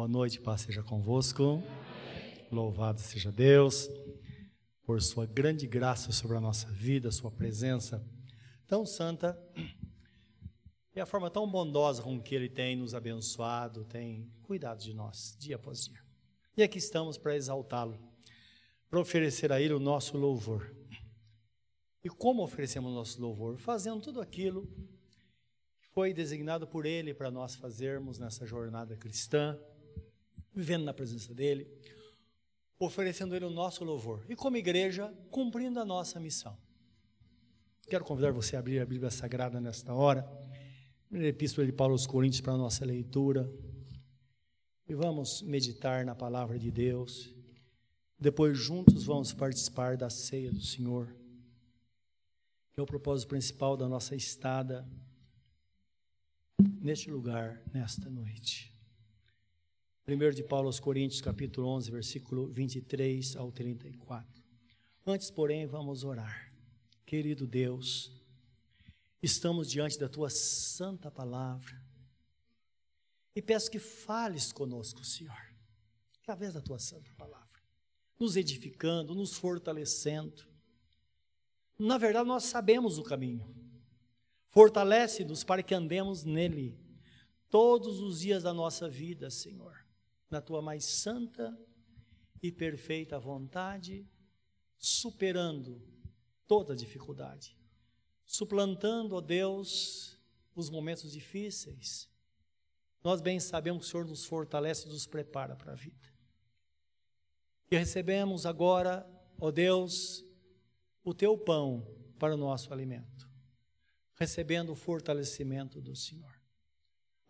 Boa noite, paz seja convosco. Louvado seja Deus por sua grande graça sobre a nossa vida, sua presença tão santa e a forma tão bondosa com que ele tem nos abençoado, tem cuidado de nós dia após dia. E aqui estamos para exaltá-lo, para oferecer a ele o nosso louvor. E como oferecemos o nosso louvor? Fazendo tudo aquilo que foi designado por ele para nós fazermos nessa jornada cristã vivendo na presença dEle, oferecendo Ele o nosso louvor e, como igreja, cumprindo a nossa missão. Quero convidar você a abrir a Bíblia Sagrada nesta hora, primeira epístola de Paulo aos Coríntios para a nossa leitura, e vamos meditar na palavra de Deus. Depois, juntos, vamos participar da ceia do Senhor, que é o propósito principal da nossa estada neste lugar, nesta noite. 1 de Paulo aos Coríntios, capítulo 11, versículo 23 ao 34. Antes, porém, vamos orar. Querido Deus, estamos diante da tua santa palavra e peço que fales conosco, Senhor, através da tua santa palavra, nos edificando, nos fortalecendo. Na verdade, nós sabemos o caminho. Fortalece-nos para que andemos nele todos os dias da nossa vida, Senhor na tua mais santa e perfeita vontade, superando toda dificuldade, suplantando, ó Deus, os momentos difíceis. Nós bem sabemos que o Senhor nos fortalece e nos prepara para a vida. E recebemos agora, ó Deus, o teu pão para o nosso alimento, recebendo o fortalecimento do Senhor.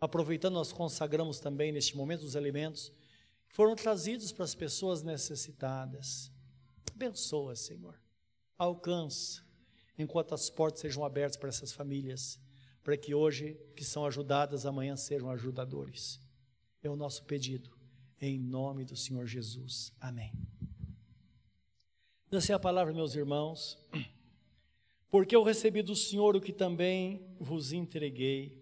Aproveitando, nós consagramos também neste momento os alimentos que foram trazidos para as pessoas necessitadas. Abençoa, Senhor. Alcança, enquanto as portas sejam abertas para essas famílias, para que hoje, que são ajudadas, amanhã sejam ajudadores. É o nosso pedido, em nome do Senhor Jesus. Amém. Essa é a palavra, meus irmãos, porque eu recebi do Senhor o que também vos entreguei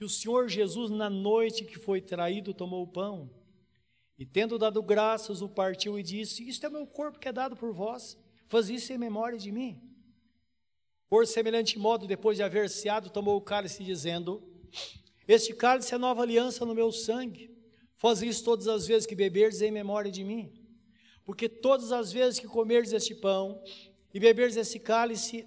que o Senhor Jesus, na noite que foi traído, tomou o pão e, tendo dado graças, o partiu e disse: Isto é meu corpo que é dado por vós, faz isso em memória de mim. Por semelhante modo, depois de haver ceado, tomou o cálice, dizendo: Este cálice é nova aliança no meu sangue. Faz isso todas as vezes que beberdes em memória de mim. Porque todas as vezes que comerdes este pão e beberdes esse cálice,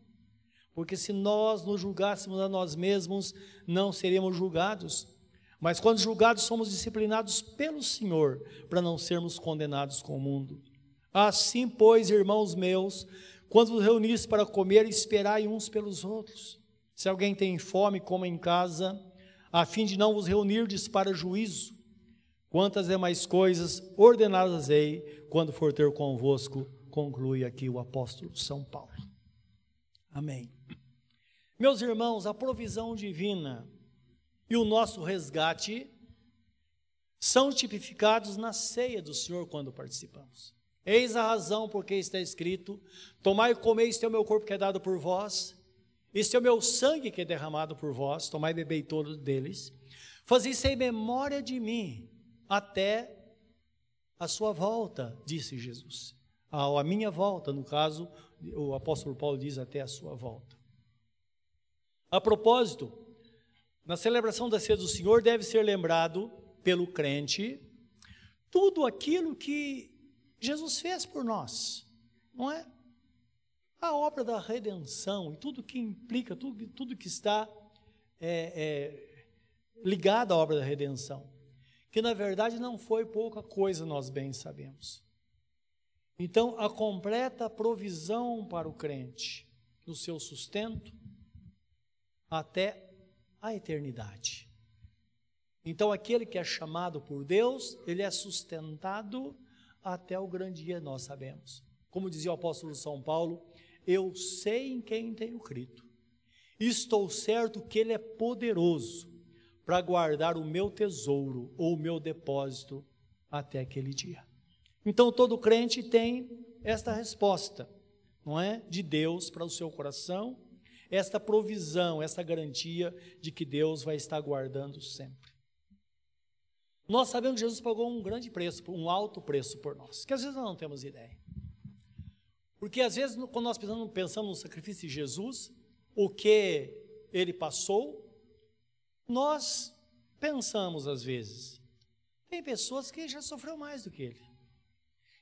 Porque se nós nos julgássemos a nós mesmos, não seríamos julgados. Mas quando julgados, somos disciplinados pelo Senhor, para não sermos condenados com o mundo. Assim, pois, irmãos meus, quando vos reunis para comer, esperai uns pelos outros. Se alguém tem fome, coma em casa, a fim de não vos reunirdes para juízo. Quantas demais coisas ordenadas ei quando for ter convosco, conclui aqui o apóstolo São Paulo. Amém. Meus irmãos, a provisão divina e o nosso resgate são tipificados na ceia do Senhor quando participamos. Eis a razão porque está escrito: Tomai e comei, este é o meu corpo que é dado por vós, este é o meu sangue que é derramado por vós, tomai e bebei todos deles. Fazei isso em memória de mim, até a sua volta, disse Jesus. A minha volta, no caso, o apóstolo Paulo diz até a sua volta. A propósito, na celebração da ceia do Senhor deve ser lembrado pelo crente tudo aquilo que Jesus fez por nós, não é? A obra da redenção e tudo que implica, tudo, tudo que está é, é, ligado à obra da redenção, que na verdade não foi pouca coisa, nós bem sabemos. Então, a completa provisão para o crente no seu sustento, até a eternidade. Então, aquele que é chamado por Deus, ele é sustentado até o grande dia, nós sabemos. Como dizia o apóstolo São Paulo, eu sei em quem tenho crido. Estou certo que ele é poderoso para guardar o meu tesouro ou o meu depósito até aquele dia. Então, todo crente tem esta resposta, não é? De Deus para o seu coração, esta provisão, esta garantia de que Deus vai estar guardando sempre. Nós sabemos que Jesus pagou um grande preço, um alto preço por nós, que às vezes nós não temos ideia. Porque às vezes, quando nós pensamos, pensamos no sacrifício de Jesus, o que ele passou, nós pensamos às vezes. Tem pessoas que já sofreu mais do que ele.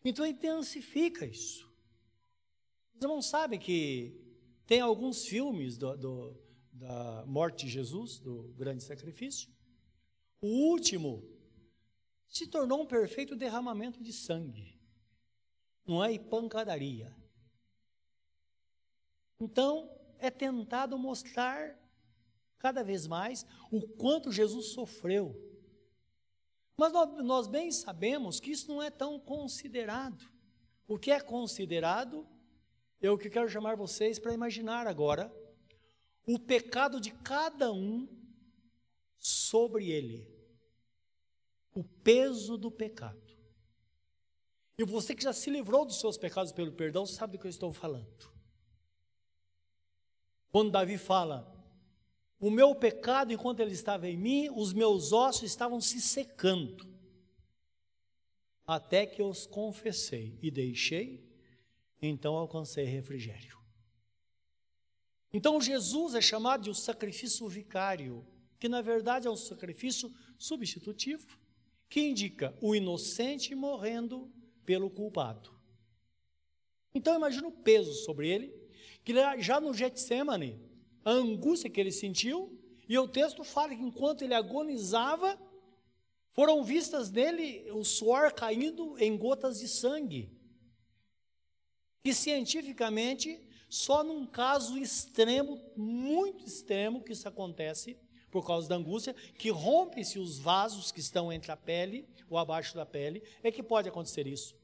Então intensifica isso. Os irmãos sabem que tem alguns filmes do, do, da morte de Jesus, do grande sacrifício. O último se tornou um perfeito derramamento de sangue, não é? E pancadaria. Então, é tentado mostrar cada vez mais o quanto Jesus sofreu. Mas nós, nós bem sabemos que isso não é tão considerado. O que é considerado, eu que quero chamar vocês para imaginar agora o pecado de cada um sobre ele o peso do pecado. E você que já se livrou dos seus pecados pelo perdão, sabe do que eu estou falando. Quando Davi fala, o meu pecado, enquanto ele estava em mim, os meus ossos estavam se secando, até que eu os confessei e deixei, então alcancei refrigério. Então Jesus é chamado de o sacrifício vicário, que na verdade é um sacrifício substitutivo que indica o inocente morrendo pelo culpado. Então imagina o peso sobre ele, que já no Getsemane, a angústia que ele sentiu, e o texto fala que enquanto ele agonizava, foram vistas nele o suor caindo em gotas de sangue. Que cientificamente, só num caso extremo, muito extremo, que isso acontece, por causa da angústia, que rompem-se os vasos que estão entre a pele ou abaixo da pele, é que pode acontecer isso.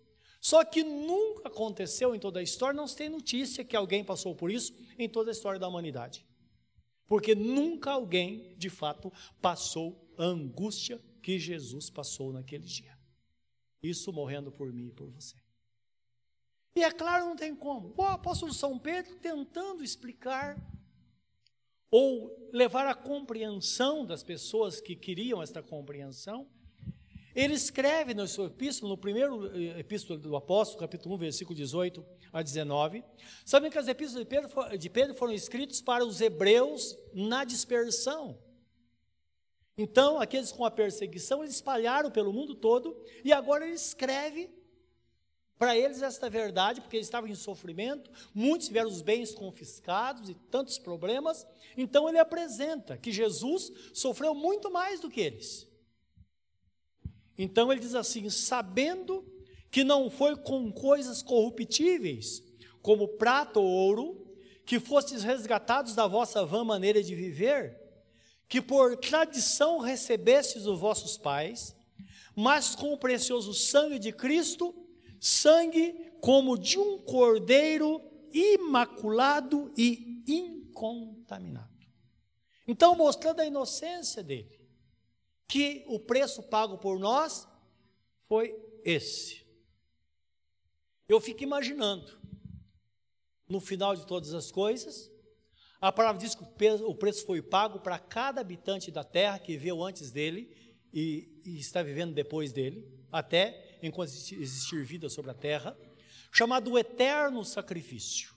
Só que nunca aconteceu em toda a história, não se tem notícia que alguém passou por isso em toda a história da humanidade. Porque nunca alguém, de fato, passou a angústia que Jesus passou naquele dia. Isso morrendo por mim e por você. E é claro, não tem como. O apóstolo São Pedro tentando explicar ou levar a compreensão das pessoas que queriam esta compreensão, ele escreve no seu epístolo, no primeiro eh, epístolo do apóstolo, capítulo 1, versículo 18 a 19. Sabem que as epístolas de Pedro, de Pedro foram escritos para os hebreus na dispersão. Então, aqueles com a perseguição, eles espalharam pelo mundo todo, e agora ele escreve para eles, esta verdade, porque eles estavam em sofrimento, muitos tiveram os bens confiscados e tantos problemas, então ele apresenta que Jesus sofreu muito mais do que eles. Então ele diz assim: sabendo que não foi com coisas corruptíveis, como prata ou ouro, que fostes resgatados da vossa vã maneira de viver, que por tradição recebestes os vossos pais, mas com o precioso sangue de Cristo, sangue como de um cordeiro imaculado e incontaminado. Então, mostrando a inocência dele, que o preço pago por nós foi esse. Eu fico imaginando, no final de todas as coisas, a palavra diz que o preço foi pago para cada habitante da terra que veio antes dele e, e está vivendo depois dele, até enquanto existir vida sobre a terra, chamado o eterno sacrifício.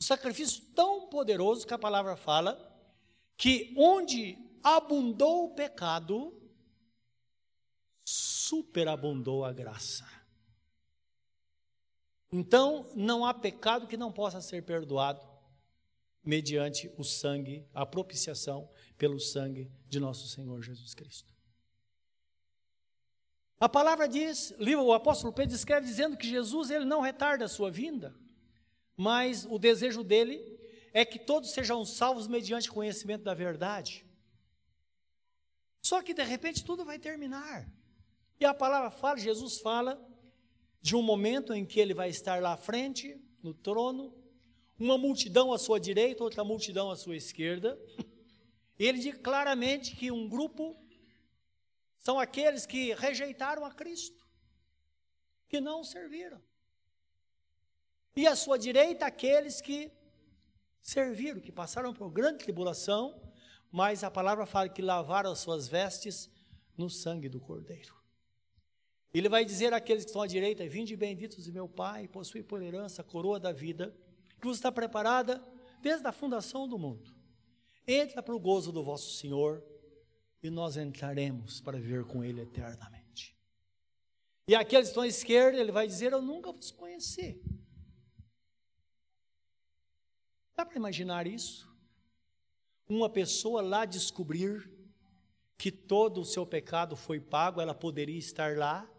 Um sacrifício tão poderoso que a palavra fala que onde abundou o pecado, superabundou a graça. Então, não há pecado que não possa ser perdoado mediante o sangue, a propiciação pelo sangue de nosso Senhor Jesus Cristo. A palavra diz, o apóstolo Pedro escreve dizendo que Jesus ele não retarda a sua vinda, mas o desejo dele é que todos sejam salvos mediante conhecimento da verdade. Só que de repente tudo vai terminar. E a palavra fala, Jesus fala de um momento em que ele vai estar lá à frente, no trono, uma multidão à sua direita, outra multidão à sua esquerda. Ele diz claramente que um grupo são aqueles que rejeitaram a Cristo, que não serviram. E à sua direita, aqueles que serviram, que passaram por grande tribulação, mas a palavra fala que lavaram as suas vestes no sangue do Cordeiro. Ele vai dizer àqueles que estão à direita: Vinde benditos de meu Pai, possui por herança a coroa da vida, que vos está preparada desde a fundação do mundo. Entra para o gozo do vosso Senhor, e nós entraremos para viver com Ele eternamente. E aqueles que estão à esquerda, ele vai dizer: Eu nunca vos conheci. Dá para imaginar isso? Uma pessoa lá descobrir que todo o seu pecado foi pago, ela poderia estar lá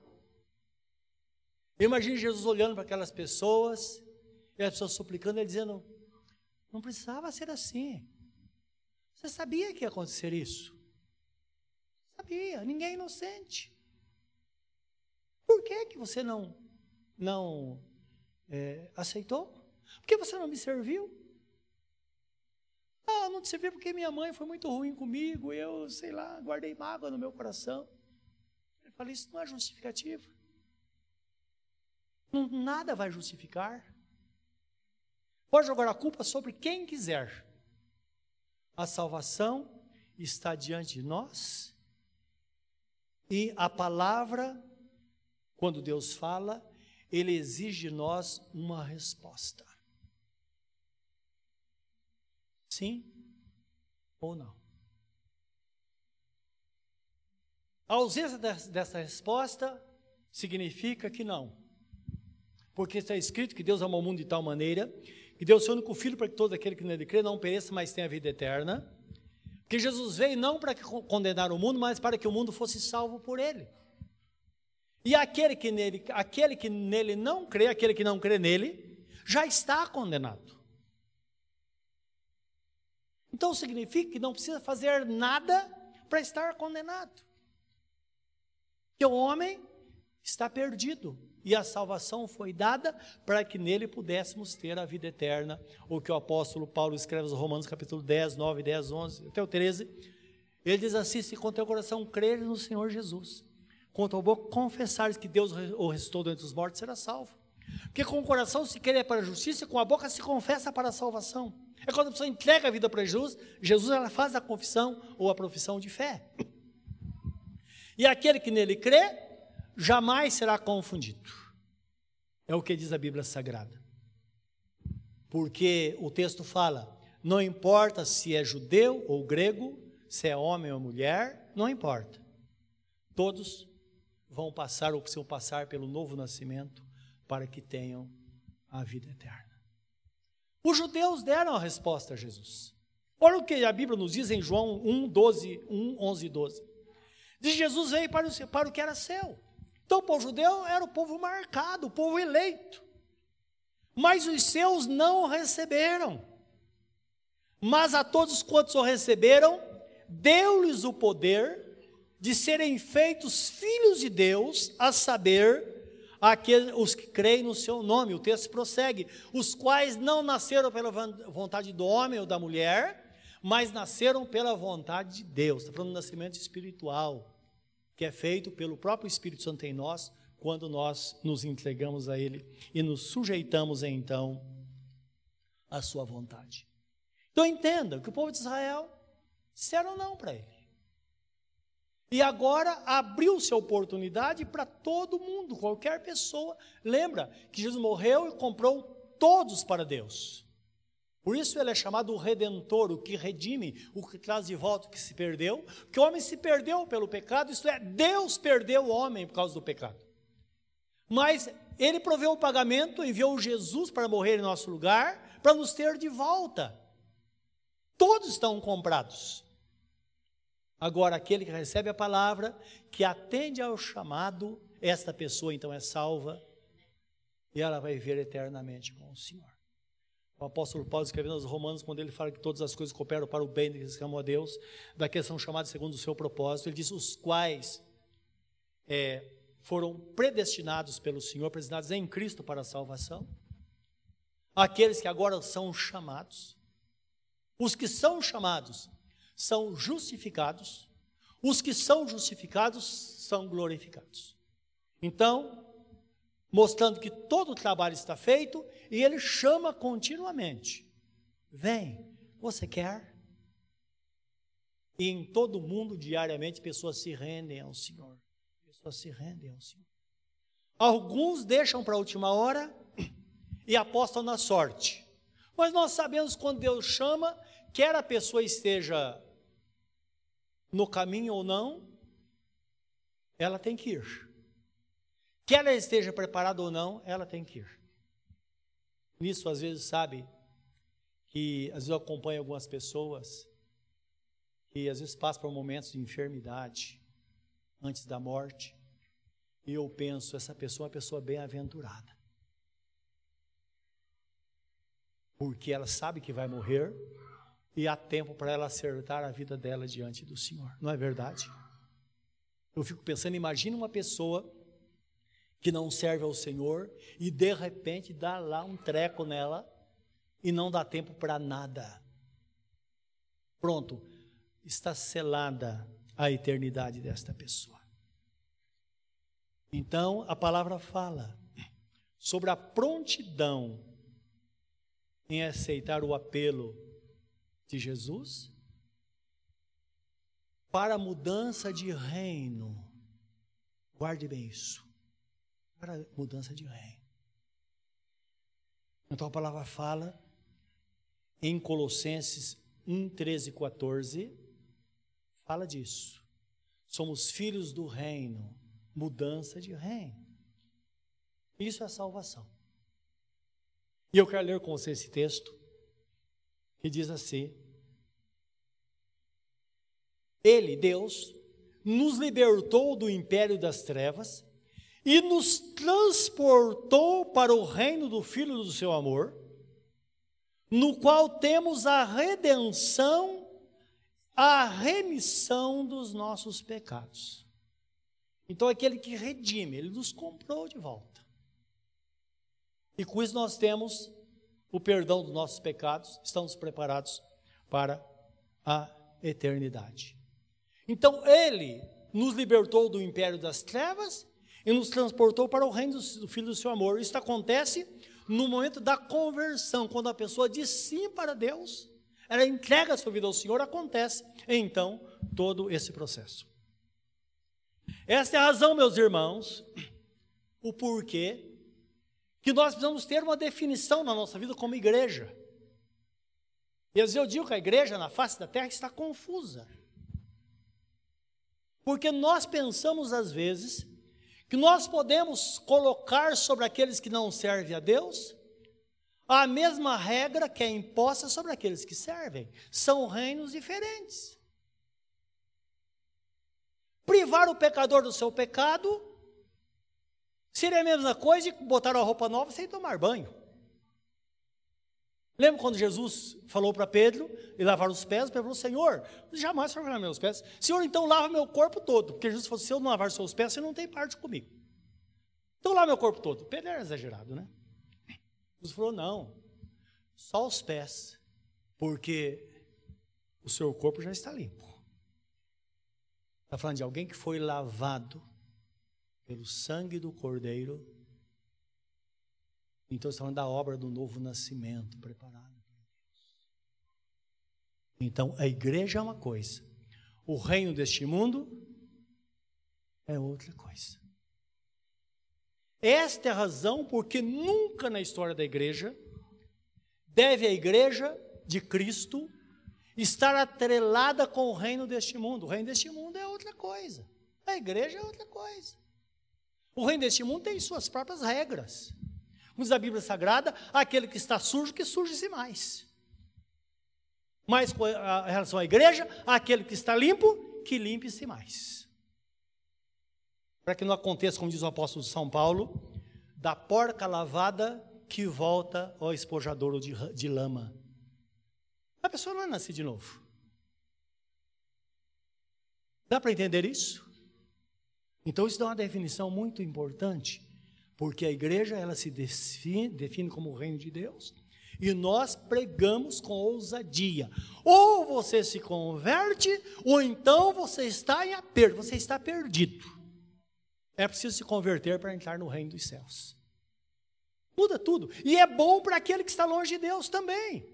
Imagine Jesus olhando para aquelas pessoas, e as pessoas suplicando, ele dizendo: Não precisava ser assim. Você sabia que ia acontecer isso? Sabia, ninguém é inocente. Por que, que você não, não é, aceitou? Por que você não me serviu? Ah, não te servi porque minha mãe foi muito ruim comigo, eu, sei lá, guardei mágoa no meu coração. Eu falei, isso não é justificativa. Nada vai justificar. Pode jogar a culpa sobre quem quiser. A salvação está diante de nós. E a palavra, quando Deus fala, ele exige de nós uma resposta. Sim ou não? A ausência dessa resposta significa que não. Porque está escrito que Deus amou o mundo de tal maneira que deu o seu único filho para que todo aquele que nele crê não pereça, mas tenha vida eterna. Que Jesus veio não para condenar o mundo, mas para que o mundo fosse salvo por ele. E aquele que nele, aquele que nele não crê, aquele que não crê nele, já está condenado. Então significa que não precisa fazer nada para estar condenado. Que o homem está perdido e a salvação foi dada para que nele pudéssemos ter a vida eterna, o que o apóstolo Paulo escreve nos Romanos capítulo 10, 9, 10, 11, até o 13, ele diz assim, se com teu coração creres no Senhor Jesus, com tua boca confessares que Deus o ressuscitou dentre os mortos, será salvo. Porque com o coração se crê para a justiça, com a boca se confessa para a salvação. É quando a pessoa entrega a vida para Jesus, Jesus ela faz a confissão ou a profissão de fé. E aquele que nele crê, jamais será confundido. É o que diz a Bíblia Sagrada. Porque o texto fala: não importa se é judeu ou grego, se é homem ou mulher, não importa. Todos vão passar ou precisam passar pelo novo nascimento para que tenham a vida eterna. Os judeus deram a resposta a Jesus. Olha o que a Bíblia nos diz em João 1, 12, 1, 11 e 12. Diz Jesus veio para o, para o que era seu então o povo judeu era o povo marcado, o povo eleito. Mas os seus não o receberam. Mas a todos quantos o receberam, deu-lhes o poder de serem feitos filhos de Deus, a saber, aqueles, os que creem no seu nome. O texto prossegue: os quais não nasceram pela vontade do homem ou da mulher, mas nasceram pela vontade de Deus. Está falando do nascimento espiritual que é feito pelo próprio Espírito Santo em nós, quando nós nos entregamos a Ele e nos sujeitamos então à Sua vontade. Então entenda que o povo de Israel disseram não para Ele. E agora abriu-se a oportunidade para todo mundo, qualquer pessoa. Lembra que Jesus morreu e comprou todos para Deus. Por isso ele é chamado o redentor, o que redime, o que traz de volta o que se perdeu, que o homem se perdeu pelo pecado, isto é, Deus perdeu o homem por causa do pecado. Mas ele proveu o pagamento, enviou Jesus para morrer em nosso lugar, para nos ter de volta. Todos estão comprados. Agora, aquele que recebe a palavra, que atende ao chamado, esta pessoa então é salva e ela vai viver eternamente com o Senhor. O apóstolo Paulo escrevendo aos Romanos, quando ele fala que todas as coisas cooperam para o bem que se amam a Deus, da questão chamada segundo o seu propósito, ele diz: os quais é, foram predestinados pelo Senhor, predestinados em Cristo para a salvação, aqueles que agora são chamados, os que são chamados são justificados, os que são justificados são glorificados. Então, mostrando que todo o trabalho está feito, e ele chama continuamente: Vem, você quer? E em todo o mundo, diariamente, pessoas se rendem ao Senhor. Pessoas se rendem ao Senhor. Alguns deixam para a última hora e apostam na sorte. Mas nós sabemos quando Deus chama, quer a pessoa esteja no caminho ou não, ela tem que ir. Quer ela esteja preparada ou não, ela tem que ir. Nisso, às vezes, sabe, que às vezes eu acompanho algumas pessoas que às vezes passam por momentos de enfermidade antes da morte, e eu penso, essa pessoa é uma pessoa bem-aventurada. Porque ela sabe que vai morrer e há tempo para ela acertar a vida dela diante do Senhor. Não é verdade? Eu fico pensando, imagina uma pessoa que não serve ao Senhor e de repente dá lá um treco nela e não dá tempo para nada. Pronto, está selada a eternidade desta pessoa. Então, a palavra fala sobre a prontidão em aceitar o apelo de Jesus para a mudança de reino. Guarde bem isso para mudança de reino. Então a palavra fala em Colossenses 1, 13 e 14, fala disso. Somos filhos do reino, mudança de reino. Isso é salvação. E eu quero ler com você esse texto, que diz assim: Ele, Deus, nos libertou do império das trevas e nos transportou para o reino do Filho do seu amor, no qual temos a redenção, a remissão dos nossos pecados. Então, aquele que redime, ele nos comprou de volta. E com isso nós temos o perdão dos nossos pecados, estamos preparados para a eternidade. Então, ele nos libertou do império das trevas e nos transportou para o reino do Filho do seu amor. Isso acontece no momento da conversão, quando a pessoa diz sim para Deus, ela entrega a sua vida ao Senhor, acontece então todo esse processo. Esta é a razão, meus irmãos, o porquê que nós precisamos ter uma definição na nossa vida como igreja. E às vezes eu digo que a igreja na face da terra está confusa. Porque nós pensamos às vezes que nós podemos colocar sobre aqueles que não servem a Deus a mesma regra que é imposta sobre aqueles que servem. São reinos diferentes. Privar o pecador do seu pecado seria a mesma coisa de botar uma roupa nova sem tomar banho. Lembra quando Jesus falou para Pedro e lavar os pés? Pedro falou: Senhor, jamais lavar meus pés. Senhor, então lava meu corpo todo. Porque Jesus falou: se eu não lavar seus pés, você não tem parte comigo. Então lava meu corpo todo. Pedro era exagerado, né? Jesus falou: não, só os pés, porque o seu corpo já está limpo. Está falando de alguém que foi lavado pelo sangue do Cordeiro então está falando da obra do novo nascimento preparado. Então a igreja é uma coisa, o reino deste mundo é outra coisa. Esta é a razão porque nunca na história da igreja deve a igreja de Cristo estar atrelada com o reino deste mundo. O reino deste mundo é outra coisa. A igreja é outra coisa. O reino deste mundo tem suas próprias regras. Diz a Bíblia Sagrada, aquele que está sujo, que suje-se mais. Mas com relação à igreja, aquele que está limpo, que limpe-se mais. Para que não aconteça, como diz o apóstolo São Paulo, da porca lavada que volta ao espojadouro de, de lama. A pessoa não nascer de novo. Dá para entender isso? Então isso dá uma definição muito importante, porque a igreja ela se define, define como o reino de Deus, e nós pregamos com ousadia. Ou você se converte, ou então você está em aperto, você está perdido. É preciso se converter para entrar no reino dos céus. Muda tudo. E é bom para aquele que está longe de Deus também.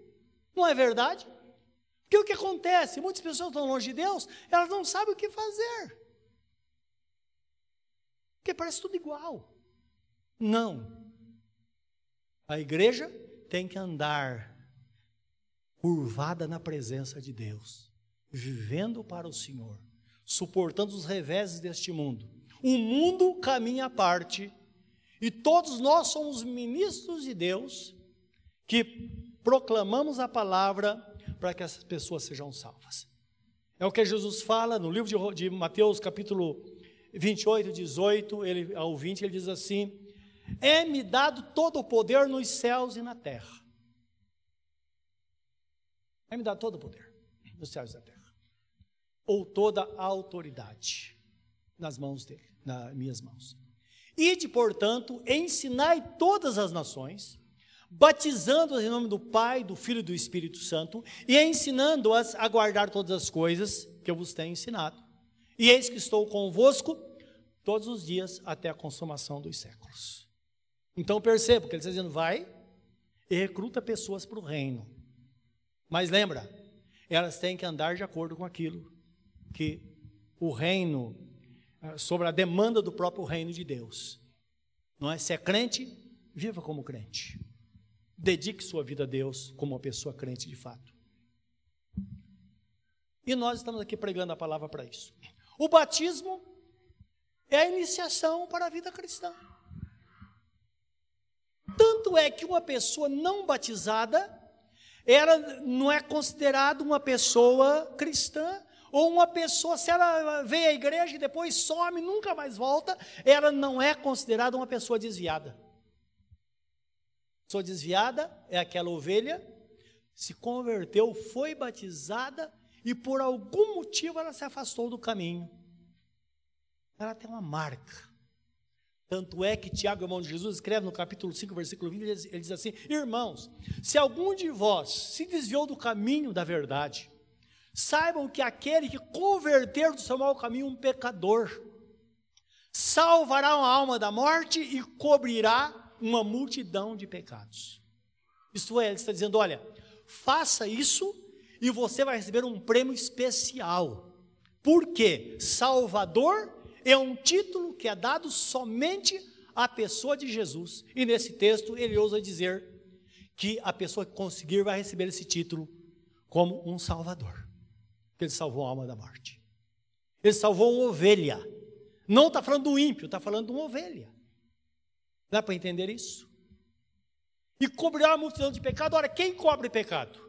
Não é verdade? Porque o que acontece? Muitas pessoas estão longe de Deus, elas não sabem o que fazer. Porque parece tudo igual. Não. A igreja tem que andar curvada na presença de Deus, vivendo para o Senhor, suportando os reveses deste mundo. O mundo caminha à parte e todos nós somos ministros de Deus que proclamamos a palavra para que essas pessoas sejam salvas. É o que Jesus fala no livro de, Mateus, capítulo 28, 18, ele, ao 20, ele diz assim: É-me dado todo o poder nos céus e na terra. É-me dado todo o poder nos céus e na terra. Ou toda a autoridade nas mãos dele, nas minhas mãos. Ide, portanto, ensinai todas as nações, batizando-as em nome do Pai, do Filho e do Espírito Santo, e ensinando-as a guardar todas as coisas que eu vos tenho ensinado. E eis que estou convosco todos os dias até a consumação dos séculos. Então perceba que ele está dizendo: vai e recruta pessoas para o reino. Mas lembra, elas têm que andar de acordo com aquilo que o reino ah, sobre a demanda do próprio reino de Deus. Não é? Se é crente, viva como crente. Dedique sua vida a Deus como uma pessoa crente de fato. E nós estamos aqui pregando a palavra para isso. O batismo é a iniciação para a vida cristã. Tanto é que uma pessoa não batizada, ela não é considerada uma pessoa cristã, ou uma pessoa, se ela vem à igreja e depois some, nunca mais volta, ela não é considerada uma pessoa desviada. Pessoa desviada é aquela ovelha, se converteu, foi batizada e por algum motivo ela se afastou do caminho. Ela tem uma marca. Tanto é que Tiago, irmão de Jesus, escreve no capítulo 5, versículo 20, ele diz assim: Irmãos, se algum de vós se desviou do caminho da verdade, Saibam que aquele que converter do seu mau caminho um pecador, salvará uma alma da morte e cobrirá uma multidão de pecados. Isto é, ele está dizendo: olha, faça isso e você vai receber um prêmio especial. Porque Salvador é um título que é dado somente à pessoa de Jesus. E nesse texto ele ousa dizer que a pessoa que conseguir vai receber esse título como um Salvador ele salvou a alma da morte. Ele salvou uma ovelha. Não está falando do ímpio, está falando de uma ovelha. Dá para entender isso? E cobrirá a multidão de pecado. Ora, quem cobre pecado?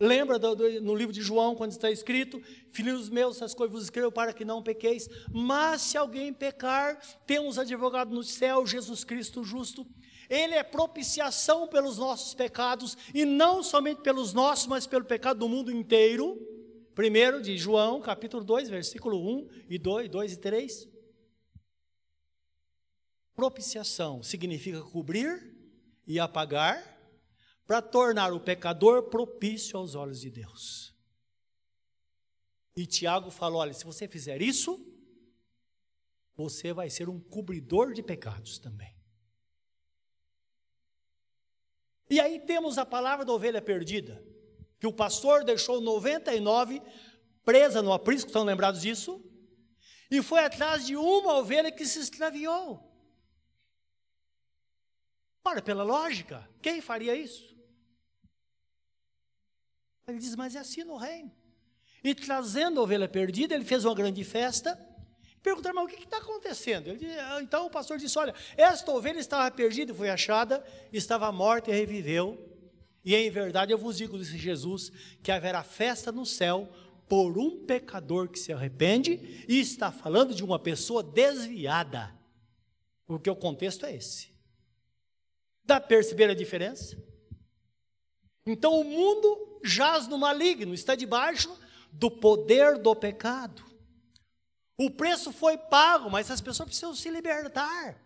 Lembra do, do, no livro de João, quando está escrito: Filhos meus, essas coisas vos escrevo para que não pequeis. Mas se alguém pecar, temos advogado no céu, Jesus Cristo justo. Ele é propiciação pelos nossos pecados, e não somente pelos nossos, mas pelo pecado do mundo inteiro. Primeiro de João, capítulo 2, versículo 1 e 2, 2 e 3. Propiciação significa cobrir e apagar, para tornar o pecador propício aos olhos de Deus. E Tiago falou: olha, se você fizer isso, você vai ser um cobridor de pecados também. E aí temos a palavra da ovelha perdida, que o pastor deixou 99 presa no aprisco, estão lembrados disso? E foi atrás de uma ovelha que se extraviou. Ora, pela lógica, quem faria isso? Ele diz, mas é assim no reino. E trazendo a ovelha perdida, ele fez uma grande festa Perguntaram, mas o que está acontecendo? Ah, então o pastor disse: Olha, esta ovelha estava perdida e foi achada, estava morta e reviveu. E em verdade eu vos digo, disse Jesus, que haverá festa no céu por um pecador que se arrepende, e está falando de uma pessoa desviada, porque o contexto é esse. Dá para perceber a diferença? Então o mundo jaz no maligno, está debaixo do poder do pecado. O preço foi pago, mas as pessoas precisam se libertar.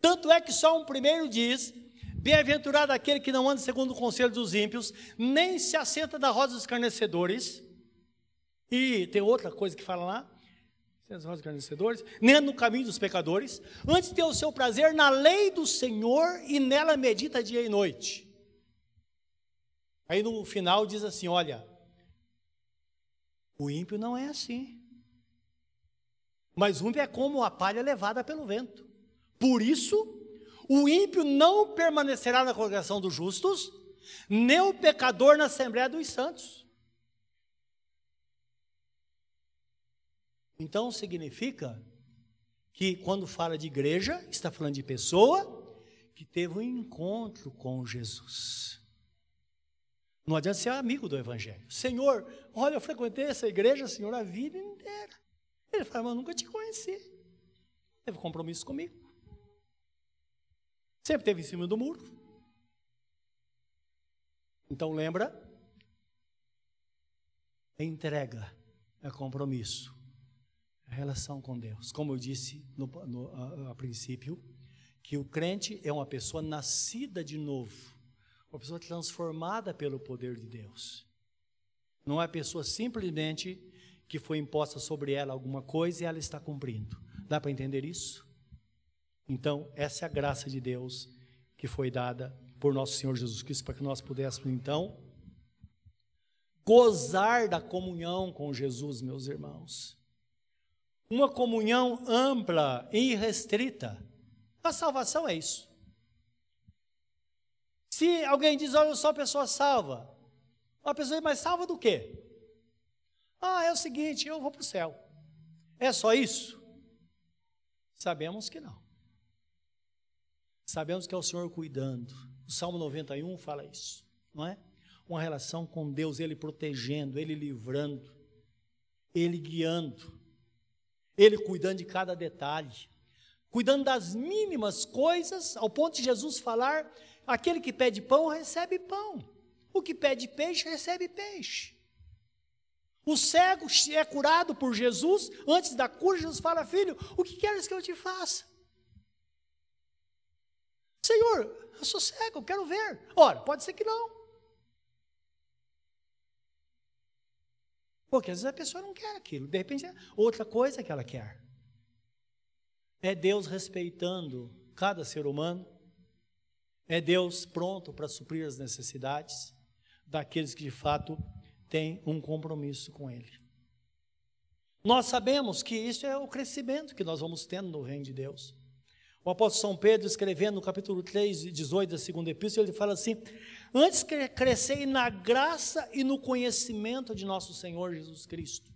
Tanto é que só um primeiro diz: Bem-aventurado aquele que não anda segundo o conselho dos ímpios, nem se assenta da roda dos escarnecedores. E tem outra coisa que fala lá: escarnecedores, nem no caminho dos pecadores, antes ter o seu prazer na lei do Senhor e nela medita dia e noite. Aí no final diz assim: olha, o ímpio não é assim. Mas o ímpio é como a palha levada pelo vento. Por isso, o ímpio não permanecerá na congregação dos justos, nem o pecador na Assembleia dos Santos. Então significa que quando fala de igreja, está falando de pessoa que teve um encontro com Jesus. Não adianta ser amigo do Evangelho. Senhor, olha, eu frequentei essa igreja, Senhor, a vida inteira. Ele fala, mas eu nunca te conheci. Teve compromisso comigo. Sempre teve em cima do muro. Então lembra? Entrega é compromisso. É relação com Deus. Como eu disse no, no, a, a princípio, que o crente é uma pessoa nascida de novo. Uma pessoa transformada pelo poder de Deus. Não é pessoa simplesmente que foi imposta sobre ela alguma coisa e ela está cumprindo. Dá para entender isso? Então, essa é a graça de Deus que foi dada por nosso Senhor Jesus Cristo para que nós pudéssemos então gozar da comunhão com Jesus, meus irmãos. Uma comunhão ampla e irrestrita. A salvação é isso. Se alguém diz, olha, eu sou a pessoa salva, a pessoa diz, mas salva do quê? Ah, é o seguinte, eu vou para o céu. É só isso? Sabemos que não. Sabemos que é o Senhor cuidando. O Salmo 91 fala isso, não é? Uma relação com Deus, Ele protegendo, Ele livrando, Ele guiando, Ele cuidando de cada detalhe, cuidando das mínimas coisas, ao ponto de Jesus falar: aquele que pede pão recebe pão, o que pede peixe recebe peixe. O cego é curado por Jesus, antes da cura, Jesus fala: Filho, o que queres que eu te faça? Senhor, eu sou cego, eu quero ver. Ora, pode ser que não. Porque às vezes a pessoa não quer aquilo, de repente é outra coisa que ela quer. É Deus respeitando cada ser humano, é Deus pronto para suprir as necessidades daqueles que de fato tem um compromisso com Ele. Nós sabemos que isso é o crescimento que nós vamos tendo no reino de Deus. O apóstolo São Pedro, escrevendo no capítulo 3, 18 da segunda epístola, ele fala assim: Antes que crescei na graça e no conhecimento de nosso Senhor Jesus Cristo.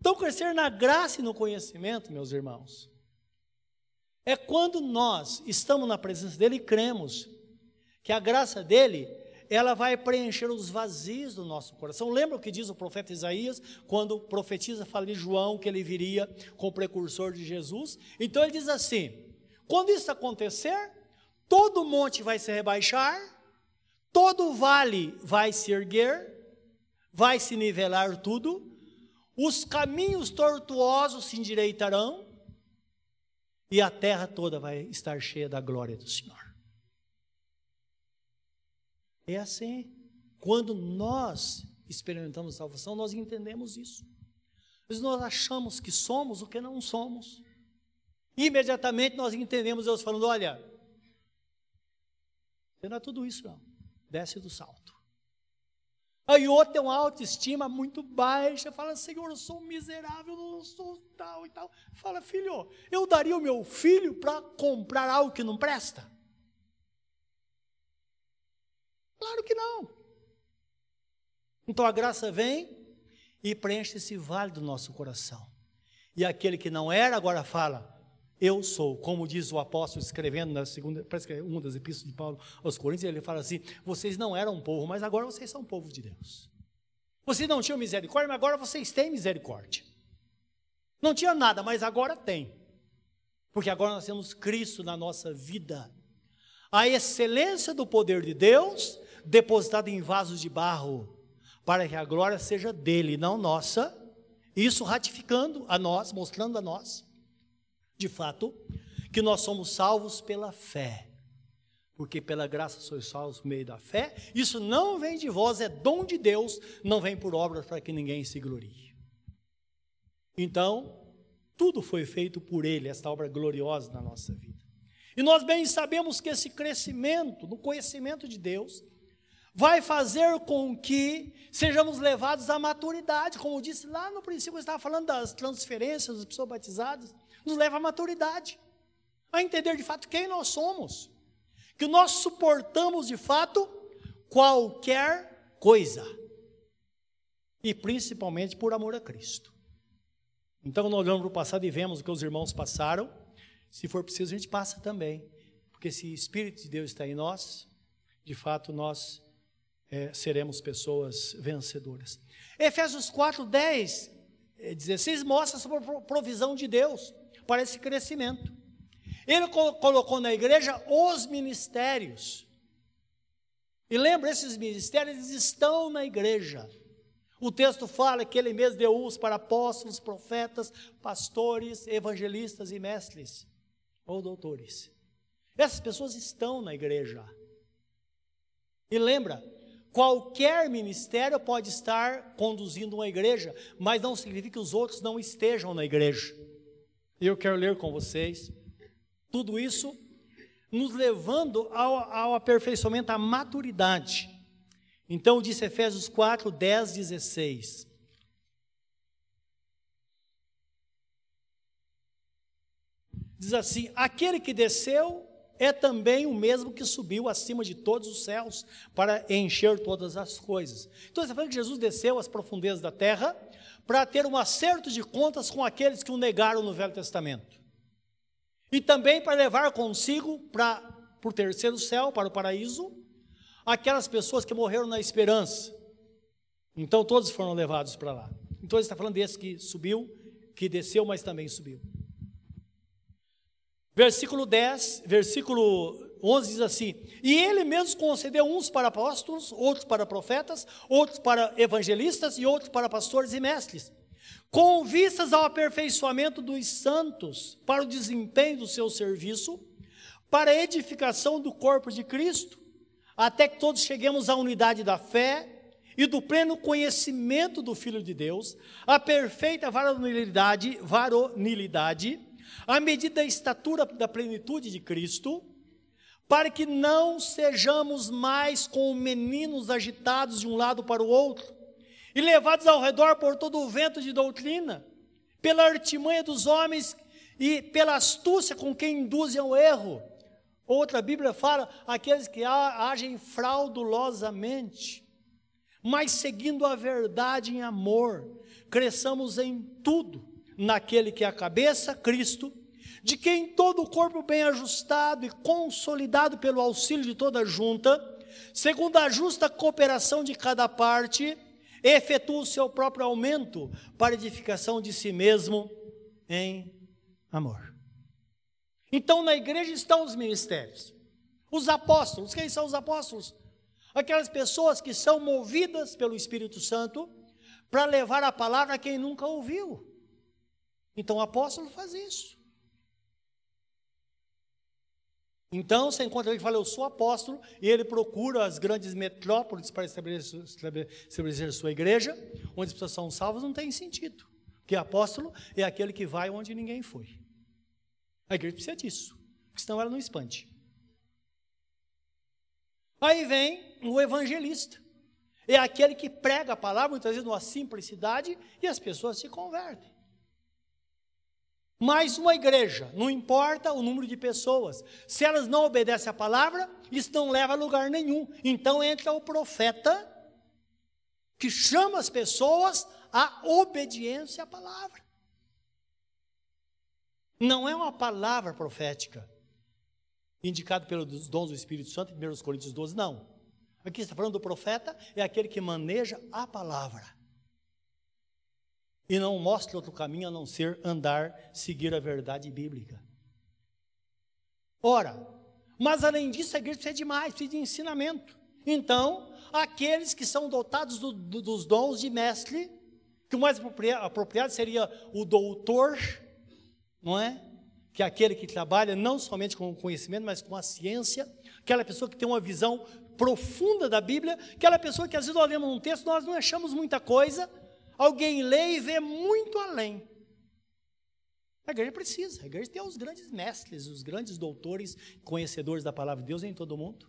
Então, crescer na graça e no conhecimento, meus irmãos, é quando nós estamos na presença dele e cremos que a graça dele ela vai preencher os vazios do nosso coração. Lembra o que diz o profeta Isaías, quando profetiza, fala de João, que ele viria com o precursor de Jesus? Então ele diz assim: quando isso acontecer, todo monte vai se rebaixar, todo vale vai se erguer, vai se nivelar tudo, os caminhos tortuosos se endireitarão, e a terra toda vai estar cheia da glória do Senhor. É assim. Quando nós experimentamos salvação, nós entendemos isso. Mas nós achamos que somos o que não somos. Imediatamente nós entendemos Deus falando: olha, não é tudo isso, não. Desce do salto. Aí outro tem uma autoestima muito baixa, fala, Senhor, eu sou miserável, não sou tal e tal. Fala, filho, eu daria o meu filho para comprar algo que não presta? Claro que não. Então a graça vem e preenche esse vale do nosso coração. E aquele que não era, agora fala: Eu sou, como diz o apóstolo escrevendo na segunda, parece que é uma das epístolas de Paulo aos Coríntios, ele fala assim: Vocês não eram povo, mas agora vocês são povo de Deus. Vocês não tinham misericórdia, mas agora vocês têm misericórdia. Não tinha nada, mas agora tem. Porque agora nós temos Cristo na nossa vida. a excelência do poder de Deus depositada em vasos de barro, para que a glória seja dele, não nossa. Isso ratificando a nós, mostrando a nós, de fato, que nós somos salvos pela fé. Porque pela graça sois salvos por meio da fé. Isso não vem de vós, é dom de Deus, não vem por obras para que ninguém se glorie. Então, tudo foi feito por Ele, esta obra gloriosa na nossa vida. E nós bem sabemos que esse crescimento no conhecimento de Deus vai fazer com que sejamos levados à maturidade, como eu disse lá no princípio, eu estava falando das transferências das pessoas batizadas, nos leva à maturidade, a entender de fato quem nós somos, que nós suportamos de fato qualquer coisa, e principalmente por amor a Cristo. Então, nós olhamos para o passado e vemos o que os irmãos passaram, se for preciso, a gente passa também. Porque se o Espírito de Deus está em nós, de fato nós é, seremos pessoas vencedoras. Efésios 4, 10, 16 mostra sobre a provisão de Deus para esse crescimento. Ele colocou na igreja os ministérios. E lembra, esses ministérios estão na igreja. O texto fala que ele mesmo deu uns para apóstolos, profetas, pastores, evangelistas e mestres ou doutores. Essas pessoas estão na igreja. E lembra, qualquer ministério pode estar conduzindo uma igreja, mas não significa que os outros não estejam na igreja. Eu quero ler com vocês tudo isso nos levando ao, ao aperfeiçoamento, à maturidade. Então, disse Efésios 4, 10, 16. Diz assim: aquele que desceu é também o mesmo que subiu acima de todos os céus para encher todas as coisas. Então, está falando que Jesus desceu às profundezas da terra para ter um acerto de contas com aqueles que o negaram no Velho Testamento. E também para levar consigo para, para o terceiro céu, para o paraíso, aquelas pessoas que morreram na esperança. Então, todos foram levados para lá. Então, ele está falando desse que subiu, que desceu, mas também subiu. Versículo 10, versículo 11 diz assim: E ele mesmo concedeu uns para apóstolos, outros para profetas, outros para evangelistas e outros para pastores e mestres, com vistas ao aperfeiçoamento dos santos, para o desempenho do seu serviço, para a edificação do corpo de Cristo, até que todos cheguemos à unidade da fé e do pleno conhecimento do Filho de Deus, a perfeita varonilidade, varonilidade à medida da estatura da plenitude de Cristo, para que não sejamos mais como meninos agitados de um lado para o outro e levados ao redor por todo o vento de doutrina, pela artimanha dos homens e pela astúcia com quem induzem ao erro. Outra Bíblia fala aqueles que agem fraudulosamente, mas seguindo a verdade em amor, cresçamos em tudo naquele que é a cabeça, Cristo, de quem todo o corpo bem ajustado e consolidado pelo auxílio de toda junta, segundo a justa cooperação de cada parte, efetua o seu próprio aumento para edificação de si mesmo em amor. Então na igreja estão os ministérios. Os apóstolos, quem são os apóstolos? Aquelas pessoas que são movidas pelo Espírito Santo para levar a palavra a quem nunca ouviu. Então o apóstolo faz isso. Então você encontra ele que fala, eu sou apóstolo, e ele procura as grandes metrópoles para estabelecer, estabelecer sua igreja, onde as pessoas são salvas, não tem sentido. Porque apóstolo é aquele que vai onde ninguém foi. A igreja precisa disso, senão ela não expande. Aí vem o evangelista. É aquele que prega a palavra, muitas vezes numa simplicidade, e as pessoas se convertem. Mas uma igreja, não importa o número de pessoas, se elas não obedecem à palavra, isso não leva a lugar nenhum. Então entra o profeta, que chama as pessoas à obediência à palavra. Não é uma palavra profética, indicada pelos dons do Espírito Santo, em 1 Coríntios 12, não. Aqui está falando do profeta, é aquele que maneja a palavra e não mostra outro caminho a não ser andar, seguir a verdade bíblica. Ora, Mas além disso, a igreja precisa de mais, precisa de ensinamento. Então, aqueles que são dotados do, do, dos dons de mestre, que o mais apropriado seria o doutor, não é? Que é aquele que trabalha não somente com o conhecimento, mas com a ciência, aquela pessoa que tem uma visão profunda da Bíblia, aquela pessoa que às vezes lemos um texto, nós não achamos muita coisa, alguém lê e vê muito além. A igreja precisa, a igreja tem os grandes mestres, os grandes doutores, conhecedores da palavra de Deus em todo o mundo.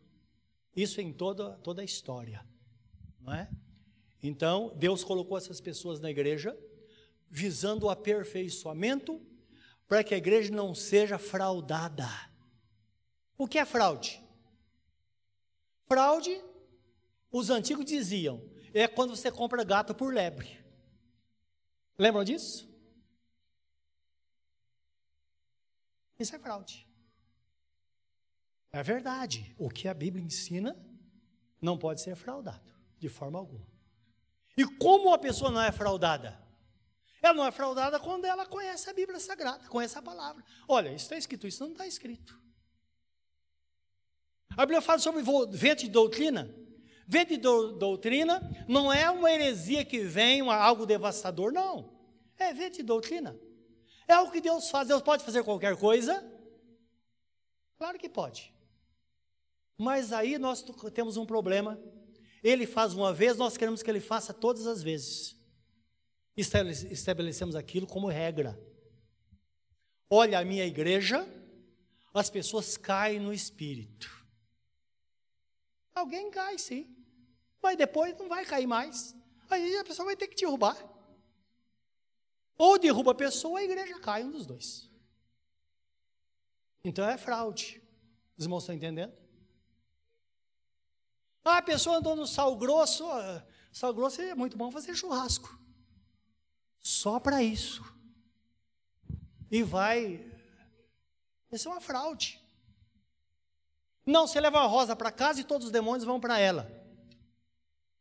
Isso em toda, toda a história, não é? Então, Deus colocou essas pessoas na igreja, visando o aperfeiçoamento, para que a igreja não seja fraudada. O que é fraude? Fraude, os antigos diziam, é quando você compra gato por lebre. Lembram disso? Isso é fraude. É verdade. O que a Bíblia ensina não pode ser fraudado, de forma alguma. E como a pessoa não é fraudada? Ela não é fraudada quando ela conhece a Bíblia Sagrada, conhece a palavra. Olha, isso está escrito, isso não está escrito. A Bíblia fala sobre vento de doutrina. Vento de doutrina não é uma heresia que vem, uma, algo devastador, não. É vento de doutrina. É o que Deus faz. Deus pode fazer qualquer coisa? Claro que pode. Mas aí nós temos um problema. Ele faz uma vez, nós queremos que ele faça todas as vezes. Estabelecemos aquilo como regra. Olha a minha igreja, as pessoas caem no espírito. Alguém cai, sim. Mas depois não vai cair mais. Aí a pessoa vai ter que derrubar. Ou derruba a pessoa, a igreja cai, um dos dois. Então é fraude. Os irmãos estão entendendo? Ah, a pessoa andou no sal grosso. Sal grosso é muito bom fazer churrasco. Só para isso. E vai. Isso é uma fraude. Não, você leva a rosa para casa e todos os demônios vão para ela.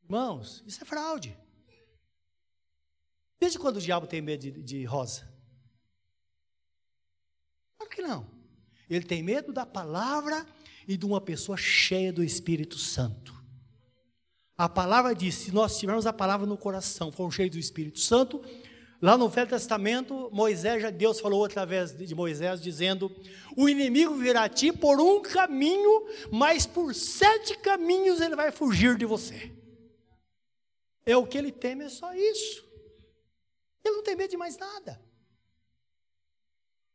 Irmãos, isso é fraude. Desde quando o diabo tem medo de, de rosa? Claro que não. Ele tem medo da palavra e de uma pessoa cheia do Espírito Santo. A palavra diz: se nós tivermos a palavra no coração, formos cheios do Espírito Santo, Lá no Velho Testamento, Moisés, Deus falou através de Moisés, dizendo: O inimigo virá a ti por um caminho, mas por sete caminhos ele vai fugir de você. É o que ele teme, é só isso. Ele não tem medo de mais nada.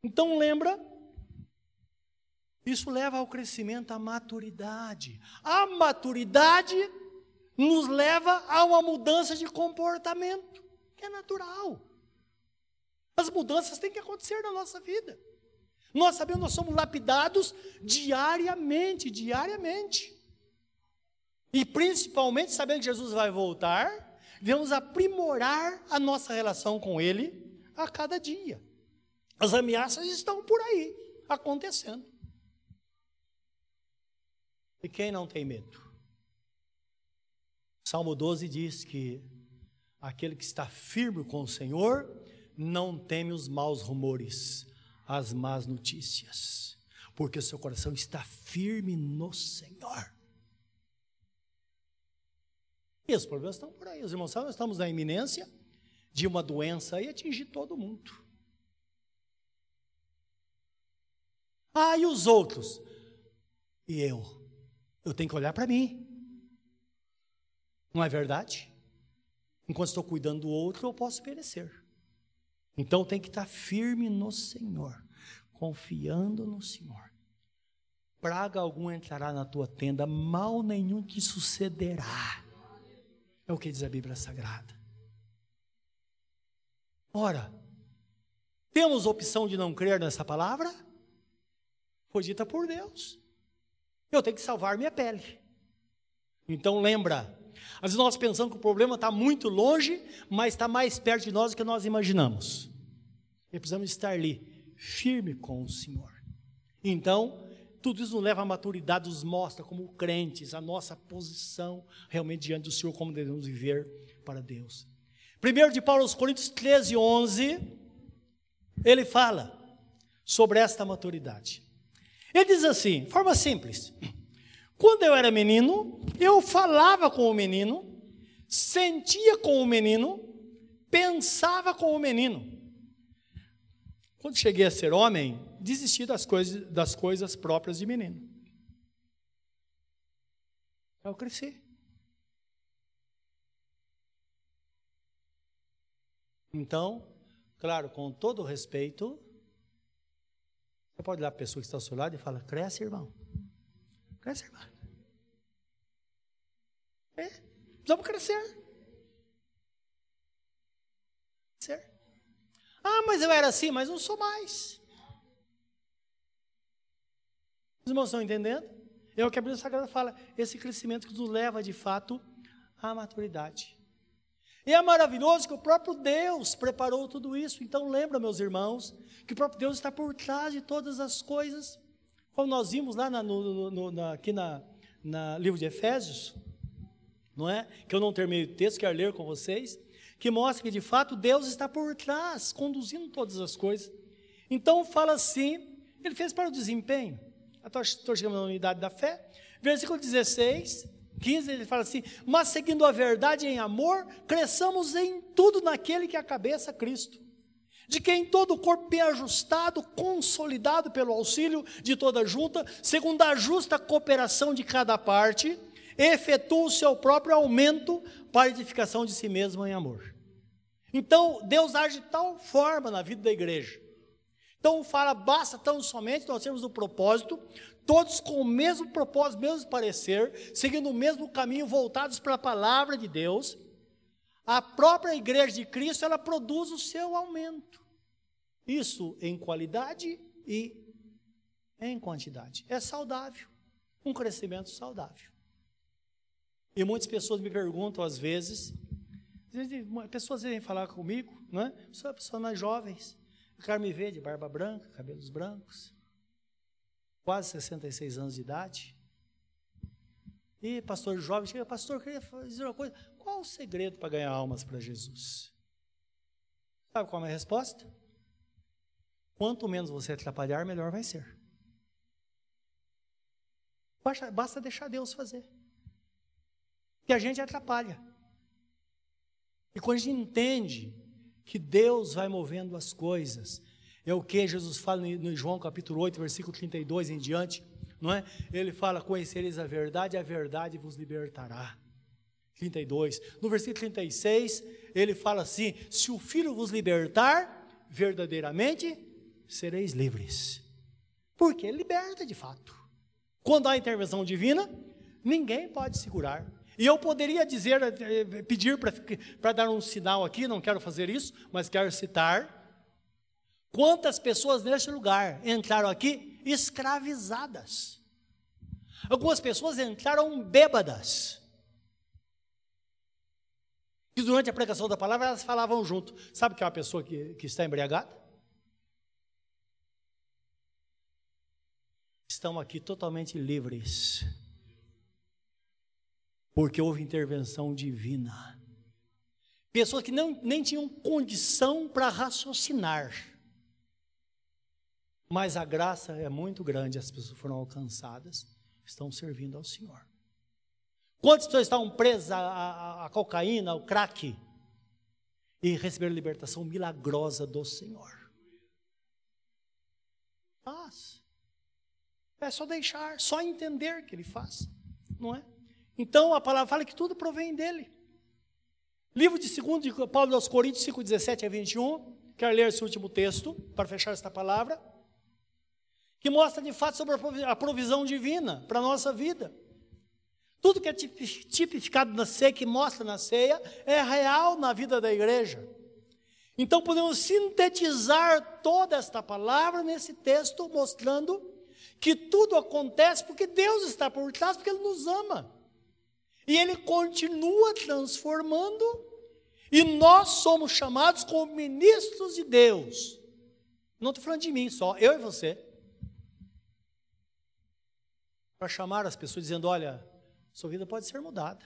Então lembra, isso leva ao crescimento, à maturidade. A maturidade nos leva a uma mudança de comportamento, que é natural. As mudanças têm que acontecer na nossa vida. Nós sabemos, nós somos lapidados diariamente, diariamente. E principalmente sabendo que Jesus vai voltar, devemos aprimorar a nossa relação com Ele a cada dia. As ameaças estão por aí, acontecendo. E quem não tem medo? Salmo 12 diz que aquele que está firme com o Senhor não teme os maus rumores, as más notícias, porque o seu coração está firme no Senhor. E os problemas estão por aí, os irmãos nós estamos na iminência de uma doença e atingir todo mundo. Ah, e os outros? E eu? Eu tenho que olhar para mim. Não é verdade? Enquanto estou cuidando do outro, eu posso perecer. Então tem que estar firme no Senhor, confiando no Senhor. Praga alguma entrará na tua tenda, mal nenhum te sucederá. É o que diz a Bíblia Sagrada. Ora, temos opção de não crer nessa palavra? Foi dita por Deus. Eu tenho que salvar minha pele. Então lembra, às vezes nós pensamos que o problema está muito longe, mas está mais perto de nós do que nós imaginamos. E precisamos estar ali, firme com o Senhor. Então, tudo isso nos leva à maturidade, nos mostra como crentes a nossa posição realmente diante do Senhor, como devemos viver para Deus. Primeiro de Paulo aos Coríntios 13, 11, ele fala sobre esta maturidade. Ele diz assim, forma simples. Quando eu era menino, eu falava com o menino, sentia com o menino, pensava com o menino. Quando cheguei a ser homem, desisti das coisas, das coisas próprias de menino. Eu cresci. Então, claro, com todo respeito, você pode olhar a pessoa que está ao seu lado e falar: cresce, irmão. Cresce, irmão. É, precisamos crescer. Crescer. Ah, mas eu era assim, mas não sou mais. Os irmãos estão entendendo? É o que a Bíblia Sagrada fala, esse crescimento que nos leva de fato à maturidade. E é maravilhoso que o próprio Deus preparou tudo isso. Então lembra, meus irmãos, que o próprio Deus está por trás de todas as coisas. Como nós vimos lá na, no, no, na, aqui na, na livro de Efésios, não é? Que eu não terminei o texto, quero ler com vocês, que mostra que de fato Deus está por trás, conduzindo todas as coisas. Então fala assim, ele fez para o desempenho. Estou chegando na unidade da fé. Versículo 16, 15, ele fala assim: Mas seguindo a verdade em amor, cresçamos em tudo naquele que é a cabeça, Cristo. De quem todo o corpo bem ajustado, consolidado pelo auxílio de toda junta, segundo a justa cooperação de cada parte, efetua o seu próprio aumento para edificação de si mesmo em amor. Então, Deus age de tal forma na vida da igreja então fala, basta tão somente nós termos o propósito, todos com o mesmo propósito, mesmo parecer, seguindo o mesmo caminho, voltados para a palavra de Deus. A própria igreja de Cristo, ela produz o seu aumento. Isso em qualidade e em quantidade. É saudável, um crescimento saudável. E muitas pessoas me perguntam às vezes, pessoas vêm falar comigo, não é? São pessoas mais jovens. Eu quero me ver de barba branca, cabelos brancos, quase 66 anos de idade. E pastor jovem chega, pastor, queria dizer uma coisa. Qual o segredo para ganhar almas para Jesus? Sabe qual é a resposta? Quanto menos você atrapalhar, melhor vai ser. Basta, basta deixar Deus fazer. Que a gente atrapalha. E quando a gente entende que Deus vai movendo as coisas. É o que Jesus fala no João capítulo 8, versículo 32 em diante, não é? Ele fala: Conhecereis a verdade, a verdade vos libertará. 32. No versículo 36, ele fala assim: Se o Filho vos libertar, verdadeiramente sereis livres. Porque ele liberta de fato. Quando há intervenção divina, ninguém pode segurar. E eu poderia dizer, eh, pedir para dar um sinal aqui, não quero fazer isso, mas quero citar. Quantas pessoas neste lugar entraram aqui escravizadas? Algumas pessoas entraram bêbadas. E durante a pregação da palavra elas falavam junto. Sabe que é uma pessoa que, que está embriagada? Estão aqui totalmente livres porque houve intervenção divina. Pessoas que não, nem tinham condição para raciocinar. Mas a graça é muito grande, as pessoas foram alcançadas, estão servindo ao Senhor. Quantas pessoas estavam presas à, à cocaína, ao crack, e receberam libertação milagrosa do Senhor? Faz. É só deixar, só entender que Ele faz, não é? Então a palavra fala que tudo provém dele. Livro de 2 de Paulo aos Coríntios 5, 17 a 21. Quero ler esse último texto para fechar esta palavra. Que mostra de fato sobre a provisão divina para a nossa vida. Tudo que é tipificado na ceia, que mostra na ceia, é real na vida da igreja. Então podemos sintetizar toda esta palavra nesse texto, mostrando que tudo acontece porque Deus está por trás, porque Ele nos ama. E ele continua transformando, e nós somos chamados como ministros de Deus. Não estou falando de mim só, eu e você. Para chamar as pessoas dizendo: olha, sua vida pode ser mudada,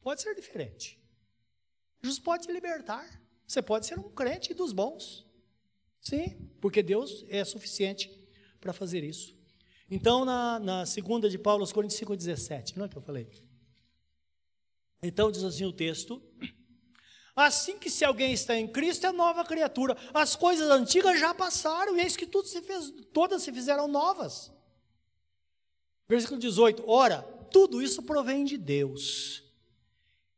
pode ser diferente. Jesus pode te libertar. Você pode ser um crente dos bons. Sim, porque Deus é suficiente para fazer isso. Então, na, na segunda de Paulo, aos Coríntios 5, 17, não é que eu falei? Então, diz assim o texto: Assim que se alguém está em Cristo, é nova criatura. As coisas antigas já passaram, e eis que tudo se fez, todas se fizeram novas. Versículo 18: Ora, tudo isso provém de Deus,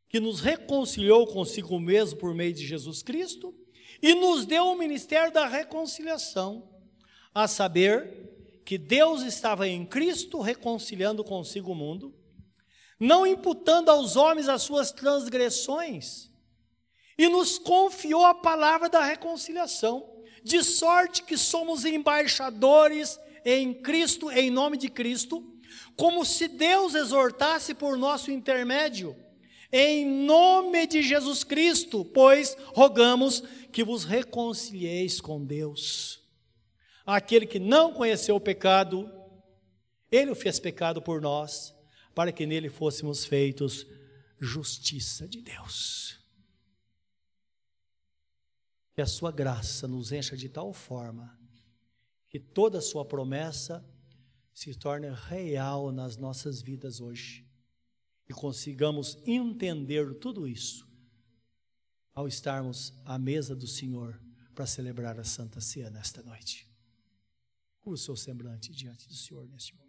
que nos reconciliou consigo mesmo por meio de Jesus Cristo e nos deu o ministério da reconciliação, a saber que Deus estava em Cristo reconciliando consigo o mundo, não imputando aos homens as suas transgressões, e nos confiou a palavra da reconciliação, de sorte que somos embaixadores em Cristo, em nome de Cristo, como se Deus exortasse por nosso intermédio em nome de Jesus Cristo, pois rogamos que vos reconcilieis com Deus. Aquele que não conheceu o pecado, ele o fez pecado por nós, para que nele fôssemos feitos justiça de Deus. Que a sua graça nos encha de tal forma que toda a sua promessa se torne real nas nossas vidas hoje e consigamos entender tudo isso ao estarmos à mesa do Senhor para celebrar a Santa Ceia nesta noite. Curva o seu semblante diante do Senhor neste momento.